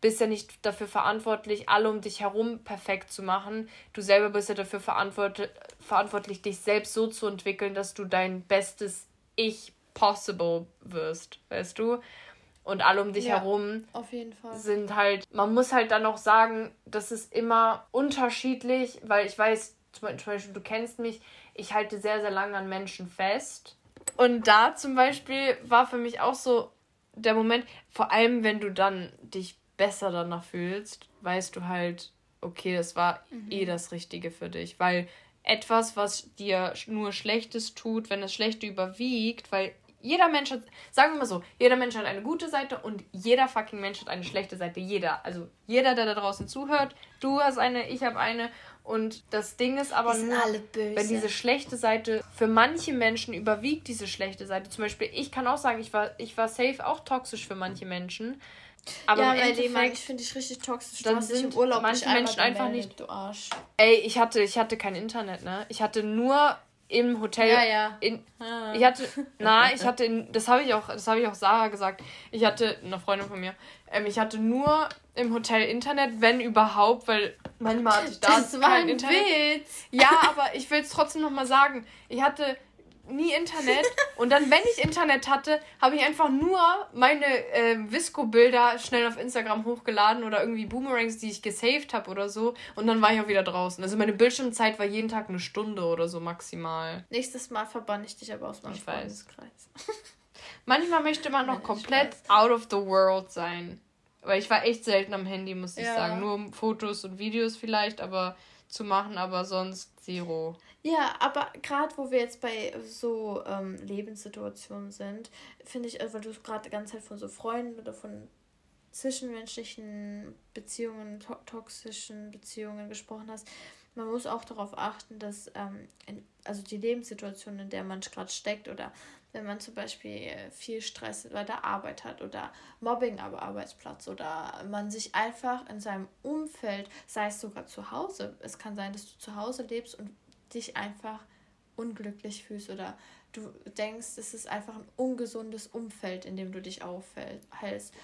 bist ja nicht dafür verantwortlich, alle um dich herum perfekt zu machen. Du selber bist ja dafür verantwort verantwortlich, dich selbst so zu entwickeln, dass du dein bestes Ich possible wirst, weißt du? Und alle um dich ja, herum auf jeden Fall. sind halt, man muss halt dann auch sagen, das ist immer unterschiedlich, weil ich weiß, zum Beispiel, du kennst mich, ich halte sehr, sehr lange an Menschen fest. Und da zum Beispiel war für mich auch so der Moment, vor allem wenn du dann dich besser danach fühlst, weißt du halt, okay, das war mhm. eh das Richtige für dich. Weil etwas, was dir nur Schlechtes tut, wenn das Schlechte überwiegt, weil jeder Mensch hat, sagen wir mal so, jeder Mensch hat eine gute Seite und jeder fucking Mensch hat eine schlechte Seite. Jeder. Also jeder, der da draußen zuhört, du hast eine, ich habe eine. Und das Ding ist aber nur, wenn diese schlechte Seite für manche Menschen überwiegt, diese schlechte Seite. Zum Beispiel, ich kann auch sagen, ich war, ich war safe auch toxisch für manche Menschen. Aber ja, im Endeffekt, ich finde ich richtig toxisch. Dann sind im Urlaub manche Menschen einfach nicht. Du Arsch. Ey, ich hatte, ich hatte kein Internet, ne? Ich hatte nur im Hotel. Ja, ja. In, ah. Ich hatte, na, ich hatte, in, das habe ich auch, das habe ich auch Sarah gesagt. Ich hatte, eine Freundin von mir, ähm, ich hatte nur im Hotel Internet, wenn überhaupt, weil manchmal hatte ich da das war kein Internet. Witz. Ja, aber ich will es trotzdem noch mal sagen. Ich hatte nie Internet. Und dann, wenn ich Internet hatte, habe ich einfach nur meine äh, Visco-Bilder schnell auf Instagram hochgeladen oder irgendwie Boomerangs, die ich gesaved habe oder so. Und dann war ich auch wieder draußen. Also meine Bildschirmzeit war jeden Tag eine Stunde oder so maximal. Nächstes Mal verbann ich dich aber aus meinem Freundeskreis. Manchmal möchte man noch komplett out of the world sein. Weil ich war echt selten am Handy, muss ich ja. sagen. Nur Fotos und Videos vielleicht, aber zu machen, aber sonst zero. Ja, aber gerade wo wir jetzt bei so ähm, Lebenssituationen sind, finde ich, also weil du gerade die ganze Zeit von so Freunden oder von zwischenmenschlichen Beziehungen, to toxischen Beziehungen gesprochen hast, man muss auch darauf achten, dass ähm, in, also die Lebenssituation, in der man gerade steckt oder wenn man zum Beispiel viel Stress bei der Arbeit hat oder Mobbing am Arbeitsplatz oder man sich einfach in seinem Umfeld, sei es sogar zu Hause, es kann sein, dass du zu Hause lebst und dich einfach unglücklich fühlst oder du denkst, es ist einfach ein ungesundes Umfeld, in dem du dich aufhältst.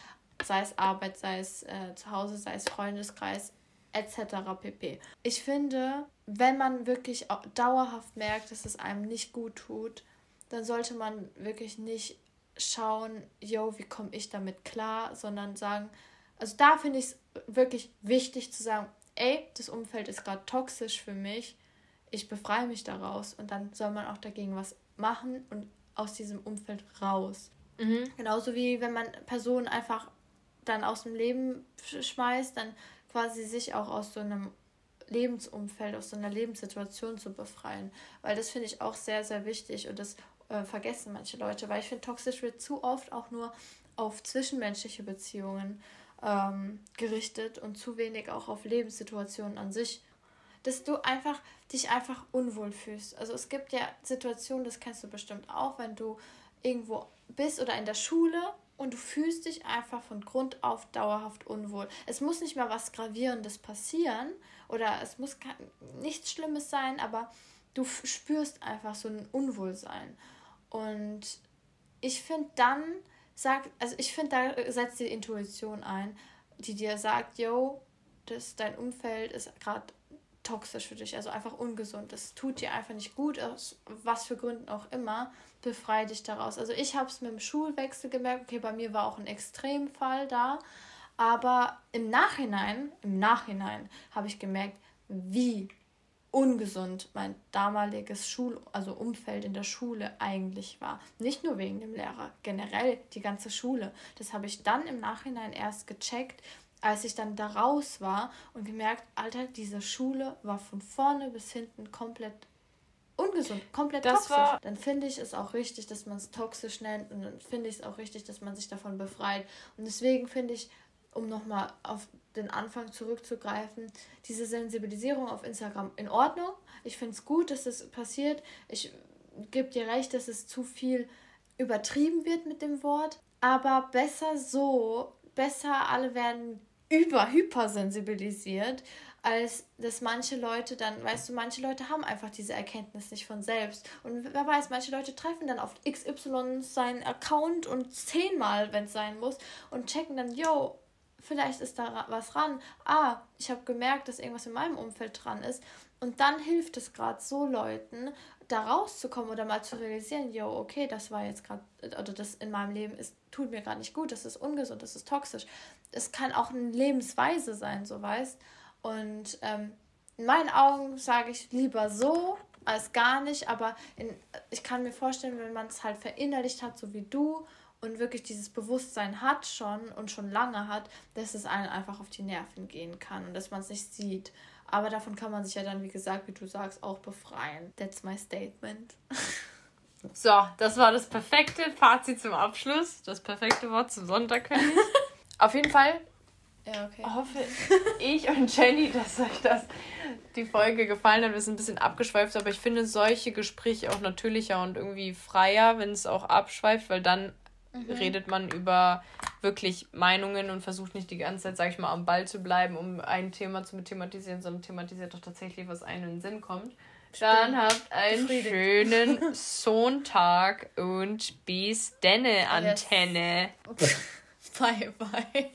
Sei es Arbeit, sei es äh, zu Hause, sei es Freundeskreis, etc. pp. Ich finde, wenn man wirklich dauerhaft merkt, dass es einem nicht gut tut, dann sollte man wirklich nicht schauen, yo, wie komme ich damit klar, sondern sagen, also da finde ich es wirklich wichtig zu sagen, ey, das Umfeld ist gerade toxisch für mich ich befreie mich daraus und dann soll man auch dagegen was machen und aus diesem Umfeld raus. Mhm. Genauso wie wenn man Personen einfach dann aus dem Leben schmeißt, dann quasi sich auch aus so einem Lebensumfeld, aus so einer Lebenssituation zu befreien. Weil das finde ich auch sehr, sehr wichtig und das äh, vergessen manche Leute, weil ich finde, toxisch wird zu oft auch nur auf zwischenmenschliche Beziehungen ähm, gerichtet und zu wenig auch auf Lebenssituationen an sich dass du einfach dich einfach unwohl fühlst. Also es gibt ja Situationen, das kennst du bestimmt auch, wenn du irgendwo bist oder in der Schule und du fühlst dich einfach von Grund auf dauerhaft unwohl. Es muss nicht mal was Gravierendes passieren oder es muss nichts Schlimmes sein, aber du spürst einfach so ein Unwohlsein. Und ich finde dann, sagt, also ich finde, da setzt die Intuition ein, die dir sagt, yo, das, dein Umfeld ist gerade toxisch für dich, also einfach ungesund. Das tut dir einfach nicht gut, aus was für Gründen auch immer. Befreie dich daraus. Also ich habe es mit dem Schulwechsel gemerkt, okay, bei mir war auch ein Extremfall da, aber im Nachhinein, im Nachhinein habe ich gemerkt, wie ungesund mein damaliges Schul also Umfeld in der Schule eigentlich war. Nicht nur wegen dem Lehrer, generell die ganze Schule. Das habe ich dann im Nachhinein erst gecheckt, als ich dann da raus war und gemerkt, Alter, diese Schule war von vorne bis hinten komplett ungesund, komplett das toxisch. Dann finde ich es auch richtig, dass man es toxisch nennt und dann finde ich es auch richtig, dass man sich davon befreit. Und deswegen finde ich, um nochmal auf den Anfang zurückzugreifen, diese Sensibilisierung auf Instagram in Ordnung. Ich finde es gut, dass das passiert. Ich gebe dir recht, dass es zu viel übertrieben wird mit dem Wort. Aber besser so, besser, alle werden über hypersensibilisiert, als dass manche Leute dann, weißt du, manche Leute haben einfach diese Erkenntnis nicht von selbst. Und wer weiß, manche Leute treffen dann auf XY seinen Account und zehnmal, wenn es sein muss, und checken dann, yo, vielleicht ist da was dran. Ah, ich habe gemerkt, dass irgendwas in meinem Umfeld dran ist. Und dann hilft es gerade so Leuten, da rauszukommen oder mal zu realisieren, yo, okay, das war jetzt gerade, oder das in meinem Leben ist, tut mir gerade nicht gut, das ist ungesund, das ist toxisch. Es kann auch eine Lebensweise sein, so weißt. Und ähm, in meinen Augen sage ich lieber so als gar nicht, aber in, ich kann mir vorstellen, wenn man es halt verinnerlicht hat, so wie du, und wirklich dieses Bewusstsein hat schon und schon lange hat, dass es einen einfach auf die Nerven gehen kann und dass man es nicht sieht. Aber davon kann man sich ja dann, wie gesagt, wie du sagst, auch befreien. That's my statement. So, das war das perfekte Fazit zum Abschluss. Das perfekte Wort zum Sonntag. Auf jeden Fall ja, okay. hoffe ich und Jenny, dass euch das die Folge gefallen hat. Wir sind ein bisschen abgeschweift, aber ich finde solche Gespräche auch natürlicher und irgendwie freier, wenn es auch abschweift, weil dann mhm. redet man über wirklich Meinungen und versucht nicht die ganze Zeit, sag ich mal, am Ball zu bleiben, um ein Thema zu thematisieren, sondern thematisiert doch tatsächlich, was einem in den Sinn kommt. Dann habt einen schönen Sonntag und bis denne Antenne. Yes. Bye, bye.